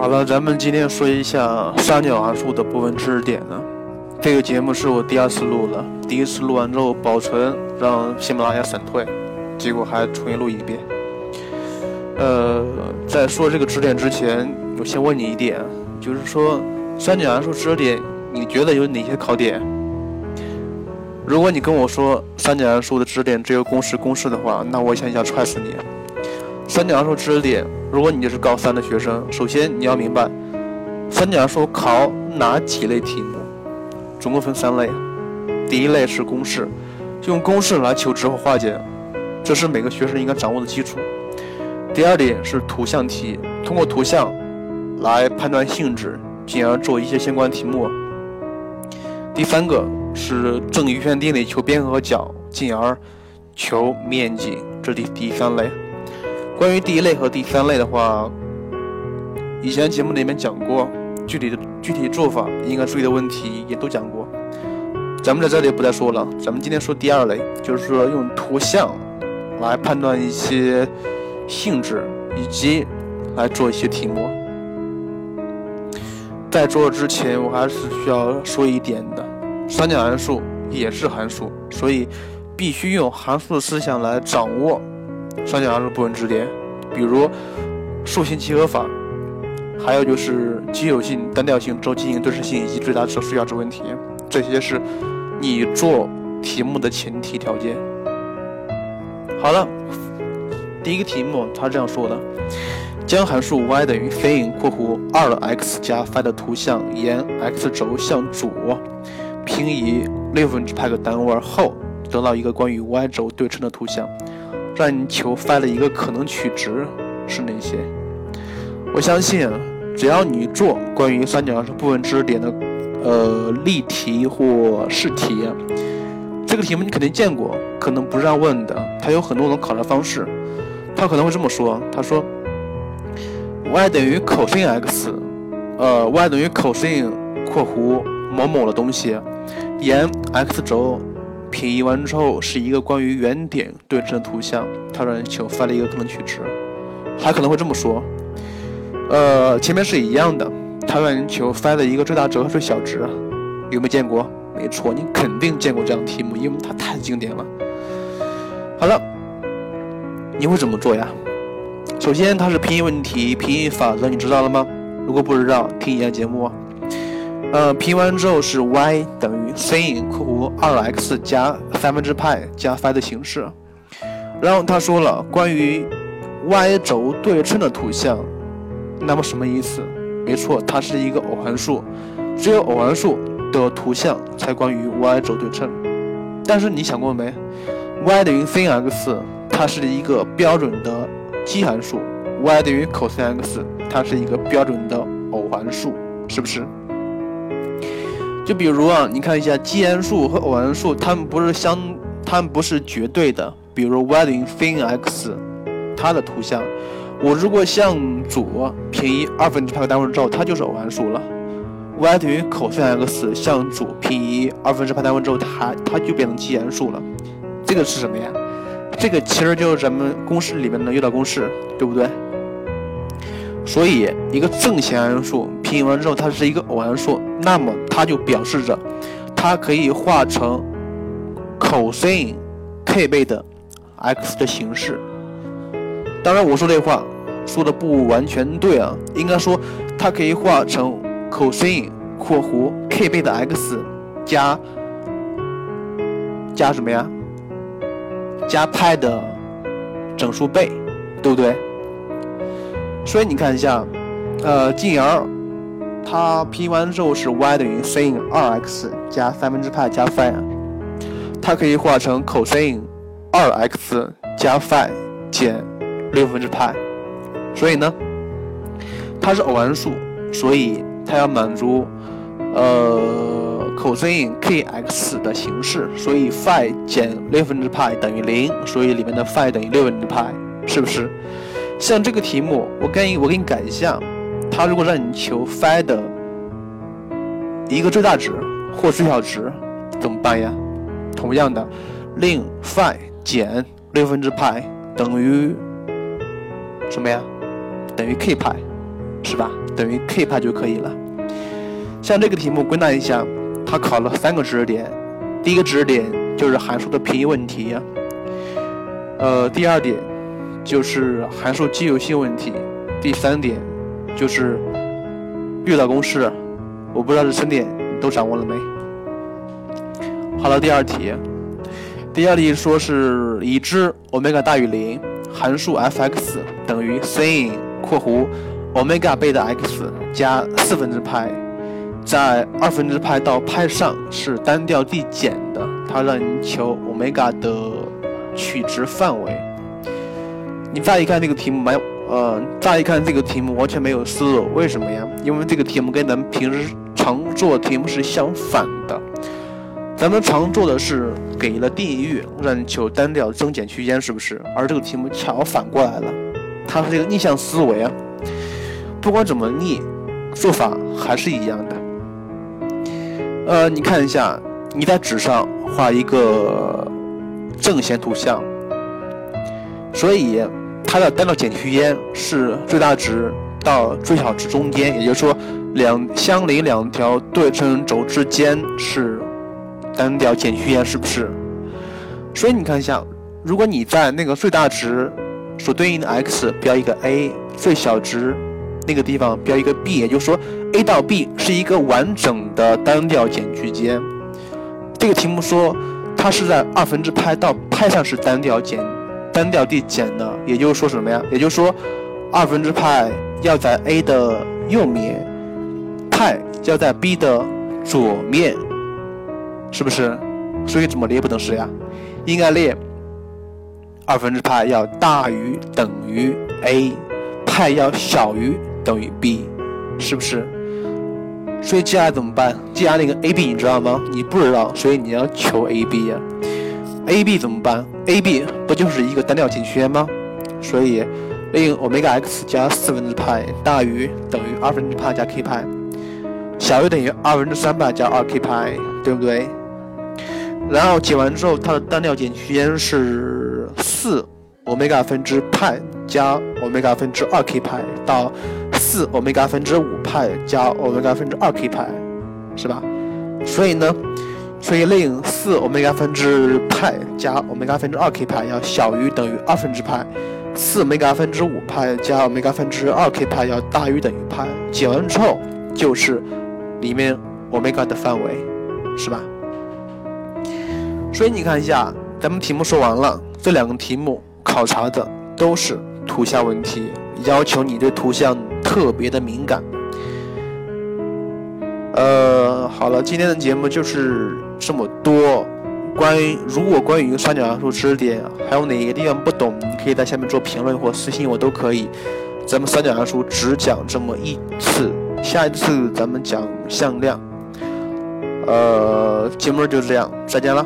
好了，咱们今天说一下三角函数的部分知识点呢。这个节目是我第二次录了，第一次录完之后保存，让喜马拉雅闪退，结果还重新录一遍。呃，在说这个知识点之前，我先问你一点，就是说三角函数知识点，你觉得有哪些考点？如果你跟我说三角函数的知识点只有公式公式的话，那我想想踹死你。三角函数知识点，如果你是高三的学生，首先你要明白，三角函数考哪几类题目，总共分三类。第一类是公式，用公式来求值和化简，这是每个学生应该掌握的基础。第二点是图像题，通过图像来判断性质，进而做一些相关题目。第三个是正余弦定理求边和角，进而求面积，这里第三类。关于第一类和第三类的话，以前节目里面讲过，具体的具体做法应该注意的问题也都讲过，咱们在这里不再说了。咱们今天说第二类，就是说用图像来判断一些性质，以及来做一些题目。在做之前，我还是需要说一点的，三角函数也是函数，所以必须用函数的思想来掌握。三角函数部分知识点，比如数形集合法，还有就是奇偶性、单调性、周期性、对称性以及最大值、最小值问题，这些是你做题目的前提条件。好了，第一个题目它这样说的：将函数 y 等于 sin（ 括弧二 x 加 phi） 的图像沿 x 轴向左平移六分之派个单位后，得到一个关于 y 轴对称的图像。让你求 phi 的一个可能取值是哪些？我相信，只要你做关于三角函数部分知识点的呃例题或试题，这个题目你肯定见过，可能不是这样问的，它有很多种考察方式。他可能会这么说：他说，y 等于 cos x，呃，y 等于 cos 括弧某某的东西，沿 x 轴。平移完之后是一个关于原点对称的图像，他让人求发了一个可能取值，还可能会这么说，呃，前面是一样的，他让人求发的一个最大值和最小值，有没有见过？没错，你肯定见过这样的题目，因为它太经典了。好了，你会怎么做呀？首先它是平移问题，平移法则你知道了吗？如果不知道，听一下节目。呃，平完之后是 y 等于 sin 括弧二 x 加三分之派加 phi 的形式。然后他说了关于 y 轴对称的图像，那么什么意思？没错，它是一个偶函数，只有偶函数的图像才关于 y 轴对称。但是你想过没？y 等于 sin x，它是一个标准的奇函数；y 等于 cos x，它是一个标准的偶函数，是不是？就比如啊，你看一下奇函数和偶函数，它们不是相，它们不是绝对的。比如 y 等于 sin x，它的图像，我如果向左平移二分之派个单位之后，它就是偶函数了。y 等于 cos x，向左平移二分之派单位之后，它它就变成奇函数了。这个是什么呀？这个其实就是咱们公式里面的诱导公式，对不对？所以一个正弦函数平移完之后，它是一个偶函数，那么它就表示着它可以化成 cos k 倍的 x 的形式。当然，我说这话说的不完全对啊，应该说它可以化成 cos 括弧 k 倍的 x 加加什么呀？加派的整数倍，对不对？所以你看一下，呃，进而它平完之后是 y 等于 sin 二 x 加三分之派加 phi，它可以化成 cos 二 x 加 phi 减六分之派。所以呢，它是偶函数，所以它要满足呃 cos kx 的形式，所以 phi 减六分之派等于零，所以里面的 phi 等于六分之派，是不是？像这个题目，我建议我给你改一下，它如果让你求 FAI 的一个最大值或最小值，怎么办呀？同样的，令 f i 减六分之派等于什么呀？等于 k 派，是吧？等于 k 派就可以了。像这个题目归纳一下，它考了三个知识点，第一个知识点就是函数的平移问题，呃，第二点就是函数奇偶性问题，第三点就是遇到公式。我不知道这三点都掌握了没？好了，第二题，第二题说是已知欧米伽大于零，函数 f(x) 等于 sin（ 括弧欧米伽贝塔 x 加四分之派）在二分之派到派上是单调递减的，它让你求欧米伽的取值范围。你乍一看那个题目蛮。呃，乍一看这个题目完全没有思路，为什么呀？因为这个题目跟咱们平时常做题目是相反的。咱们常做的是给了定义域，让你求单调增减区间，是不是？而这个题目恰好反过来了，它是一个逆向思维啊。不管怎么逆，做法还是一样的。呃，你看一下，你在纸上画一个正弦图像，所以。它的单调减区间是最大值到最小值中间，也就是说，两相邻两条对称轴之间是单调减区间，是不是？所以你看一下，如果你在那个最大值所对应的 x 标一个 a，最小值那个地方标一个 b，也就是说，a 到 b 是一个完整的单调减区间。这个题目说它是在二分之派到派上是单调减。单调递减的，也就是说什么呀？也就是说，二分之派要在 a 的右面，派要在 b 的左面，是不是？所以怎么列不等式呀？应该列二分之派要大于等于 a，派要小于等于 b，是不是？所以接下来怎么办？接下来那个 a b 你知道吗？你不知道，所以你要求 a b 呀。A b 怎么办？a b 不就是一个单调减区间吗？所以令欧米伽 x 加四分之派大于等于二分之派加 k 派，小于等于二分之三派加二 k 派，对不对？然后解完之后，它的单调减区间是四欧米伽分之派加欧米伽分之二 k 派到四欧米伽分之五派加欧米伽分之二 k 派，是吧？所以呢？所以令四欧米伽分之派加欧米伽分之二 k 派要小于等于二分之派，四欧米伽分之五派加欧米伽分之二 k 派要大于等于派。解完之后就是里面欧米伽的范围，是吧？所以你看一下，咱们题目说完了，这两个题目考察的都是图像问题，要求你对图像特别的敏感。呃，好了，今天的节目就是这么多。关于如果关于三角函数知识点还有哪个地方不懂，你可以在下面做评论或私信我都可以。咱们三角函数只讲这么一次，下一次咱们讲向量。呃，节目就是这样，再见了。